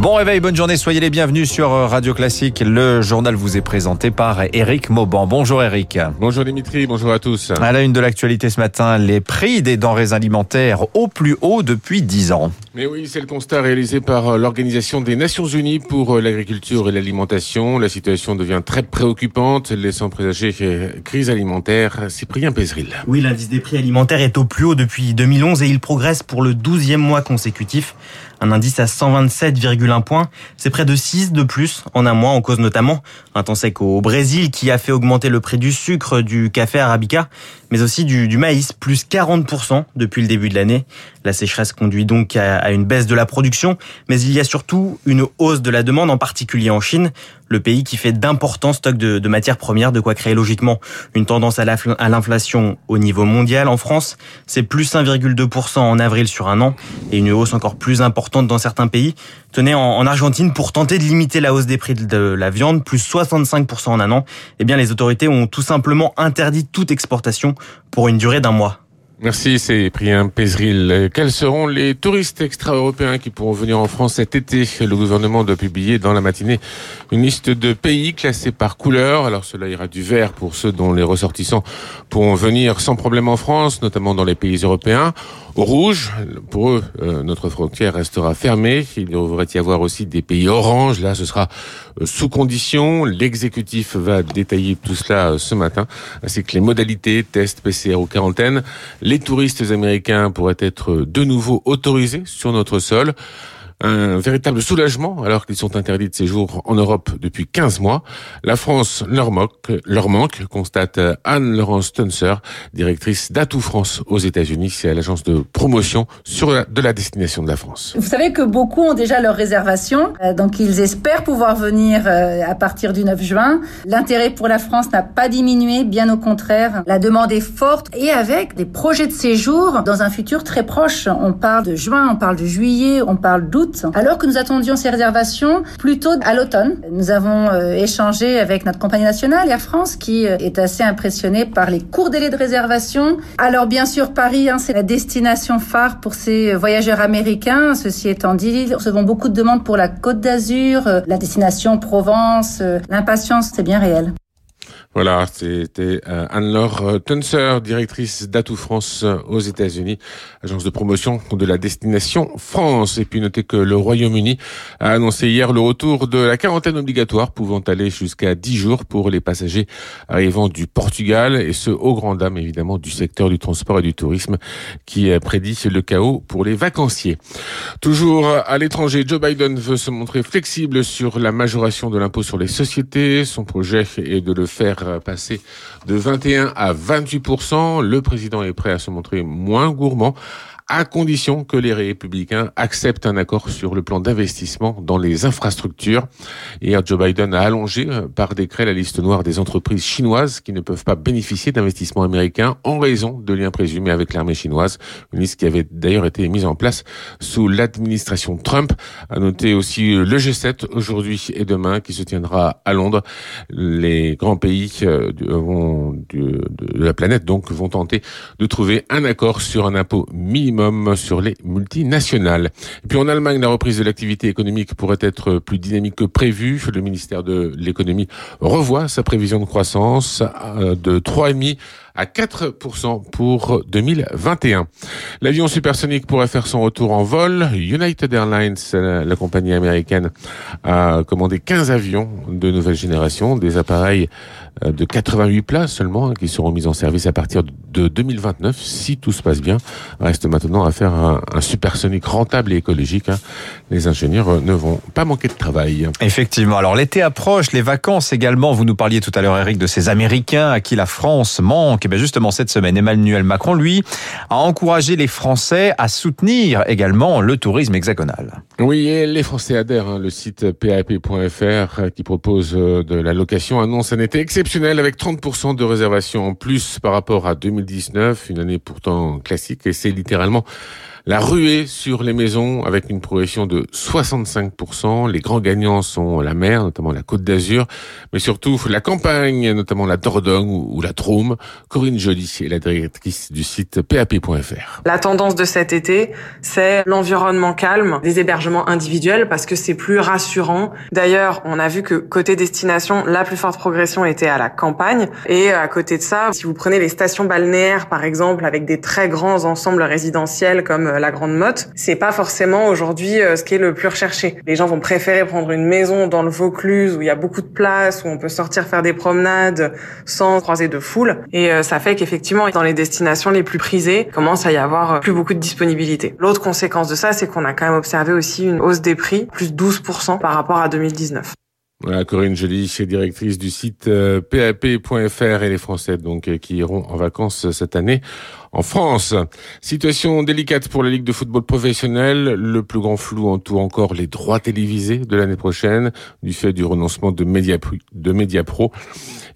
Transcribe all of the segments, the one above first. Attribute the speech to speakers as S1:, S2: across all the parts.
S1: Bon réveil, bonne journée, soyez les bienvenus sur Radio Classique. Le journal vous est présenté par Eric Mauban. Bonjour Eric.
S2: Bonjour Dimitri, bonjour à tous.
S1: À la une de l'actualité ce matin, les prix des denrées alimentaires au plus haut depuis 10 ans.
S2: Mais oui, c'est le constat réalisé par l'Organisation des Nations Unies pour l'agriculture et l'alimentation. La situation devient très préoccupante, laissant présager crise alimentaire. Cyprien Pézeril.
S3: Oui, l'indice des prix alimentaires est au plus haut depuis 2011 et il progresse pour le 12e mois consécutif. Un indice à 127,1 points. C'est près de 6 de plus en un mois, en cause notamment un temps sec au Brésil qui a fait augmenter le prix du sucre, du café arabica, mais aussi du, du maïs, plus 40% depuis le début de l'année. La sécheresse conduit donc à, une baisse de la production, mais il y a surtout une hausse de la demande, en particulier en Chine, le pays qui fait d'importants stocks de, de, matières premières, de quoi créer logiquement une tendance à l'inflation au niveau mondial. En France, c'est plus 1,2% en avril sur un an, et une hausse encore plus importante dans certains pays. Tenez, en, Argentine, pour tenter de limiter la hausse des prix de la viande, plus 65% en un an, eh bien les autorités ont tout simplement interdit toute exportation pour une durée d'un mois.
S2: Merci, c'est Prien Pézril. Quels seront les touristes extra-européens qui pourront venir en France cet été? Le gouvernement doit publier dans la matinée une liste de pays classés par couleur. Alors cela ira du vert pour ceux dont les ressortissants pourront venir sans problème en France, notamment dans les pays européens. Au rouge, pour eux, euh, notre frontière restera fermée. Il devrait y avoir aussi des pays orange. Là, ce sera euh, sous condition. L'exécutif va détailler tout cela euh, ce matin, ainsi que les modalités, tests, PCR ou quarantaine. Les touristes américains pourraient être de nouveau autorisés sur notre sol un véritable soulagement alors qu'ils sont interdits de séjour en Europe depuis 15 mois. La France leur, moque, leur manque, constate Anne-Laurence Tunser, directrice d'Atout France aux États-Unis. C'est l'agence de promotion sur de la destination de la France.
S4: Vous savez que beaucoup ont déjà leur réservation, euh, donc ils espèrent pouvoir venir euh, à partir du 9 juin. L'intérêt pour la France n'a pas diminué, bien au contraire. La demande est forte et avec des projets de séjour dans un futur très proche. On parle de juin, on parle de juillet, on parle d'août alors que nous attendions ces réservations plutôt à l'automne. Nous avons euh, échangé avec notre compagnie nationale Air France qui euh, est assez impressionnée par les courts délais de réservation. Alors bien sûr Paris, hein, c'est la destination phare pour ces voyageurs américains. Ceci étant dit, nous recevons beaucoup de demandes pour la Côte d'Azur, euh, la destination Provence. L'impatience, c'est bien réel.
S2: Voilà, c'était euh, Anne-Laure euh, Tunser, directrice d'Atout France euh, aux États-Unis, agence de promotion de la destination France. Et puis notez que le Royaume-Uni a annoncé hier le retour de la quarantaine obligatoire pouvant aller jusqu'à 10 jours pour les passagers arrivant du Portugal et ce au grand dam évidemment du secteur du transport et du tourisme qui prédit le chaos pour les vacanciers. Toujours à l'étranger, Joe Biden veut se montrer flexible sur la majoration de l'impôt sur les sociétés. Son projet est de le faire euh, passer de 21 à 28% Le président est prêt à se montrer moins gourmand à condition que les républicains acceptent un accord sur le plan d'investissement dans les infrastructures. Hier, Joe Biden a allongé euh, par décret la liste noire des entreprises chinoises qui ne peuvent pas bénéficier d'investissements américains en raison de liens présumés avec l'armée chinoise. Une liste qui avait d'ailleurs été mise en place sous l'administration Trump. À noter aussi le G7 aujourd'hui et demain qui se tiendra à Londres. Les grands pays euh, de la planète donc vont tenter de trouver un accord sur un impôt minimum sur les multinationales. Et puis en Allemagne, la reprise de l'activité économique pourrait être plus dynamique que prévu. Le ministère de l'économie revoit sa prévision de croissance euh, de 3,5 à 4% pour 2021. L'avion supersonique pourrait faire son retour en vol. United Airlines, la compagnie américaine, a commandé 15 avions de nouvelle génération, des appareils euh, de 88 places seulement, hein, qui seront mis en service à partir de 2029, si tout se passe bien. Reste maintenant à faire un, supersonique rentable et écologique. Hein. Les ingénieurs euh, ne vont pas manquer de travail.
S1: Effectivement. Alors l'été approche, les vacances également. Vous nous parliez tout à l'heure, Eric, de ces Américains à qui la France manque. Et bien justement, cette semaine, Emmanuel Macron, lui, a encouragé les Français à soutenir également le tourisme hexagonal.
S2: Oui, les Français adhèrent. Hein. Le site pap.fr qui propose euh, de la location annonce un été exceptionnel avec 30% de réservations en plus par rapport à 2019, une année pourtant classique et c'est littéralement la ruée sur les maisons avec une progression de 65%. Les grands gagnants sont la mer, notamment la Côte d'Azur, mais surtout la campagne, notamment la Dordogne ou la Drôme. Corinne Joly est la directrice du site pap.fr.
S5: La tendance de cet été, c'est l'environnement calme, des hébergements individuels parce que c'est plus rassurant. D'ailleurs, on a vu que côté destination, la plus forte progression était à la campagne. Et à côté de ça, si vous prenez les stations balnéaires, par exemple, avec des très grands ensembles résidentiels comme la Grande Motte, c'est pas forcément aujourd'hui euh, ce qui est le plus recherché. Les gens vont préférer prendre une maison dans le Vaucluse où il y a beaucoup de place, où on peut sortir faire des promenades sans croiser de foule. Et euh, ça fait qu'effectivement, dans les destinations les plus prisées, commence à y avoir euh, plus beaucoup de disponibilité. L'autre conséquence de ça, c'est qu'on a quand même observé aussi une hausse des prix, plus 12% par rapport à 2019.
S2: Voilà, Corinne Joly, directrice du site pap.fr et les Français donc qui iront en vacances cette année en France. Situation délicate pour la Ligue de football professionnel. Le plus grand flou entoure encore les droits télévisés de l'année prochaine du fait du renoncement de Mediapro. De.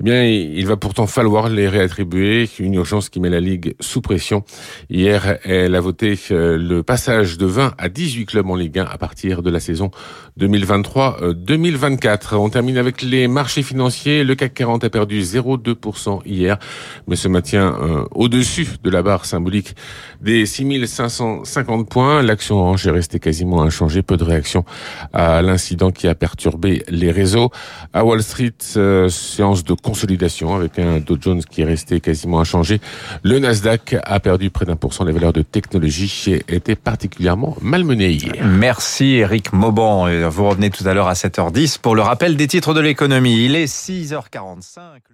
S2: Eh bien, il va pourtant falloir les réattribuer. Une urgence qui met la Ligue sous pression. Hier, elle a voté euh, le passage de 20 à 18 clubs en Ligue 1 à partir de la saison 2023-2024. On termine avec les marchés financiers. Le CAC 40 a perdu 0,2% hier, mais se maintient euh, au-dessus de la barre symbolique des 6550 points. L'action Orange est restée quasiment inchangée. Peu de réaction à l'incident qui a perturbé les réseaux. À Wall Street, euh, séance de consolidation avec un Dow Jones qui est resté quasiment inchangé. Le Nasdaq a perdu près d'un pour cent. Les valeurs de technologie étaient particulièrement malmenées hier.
S1: Merci Eric Mauban. Vous revenez tout à l'heure à 7h10 pour le rappel des titres de l'économie. Il est 6h45.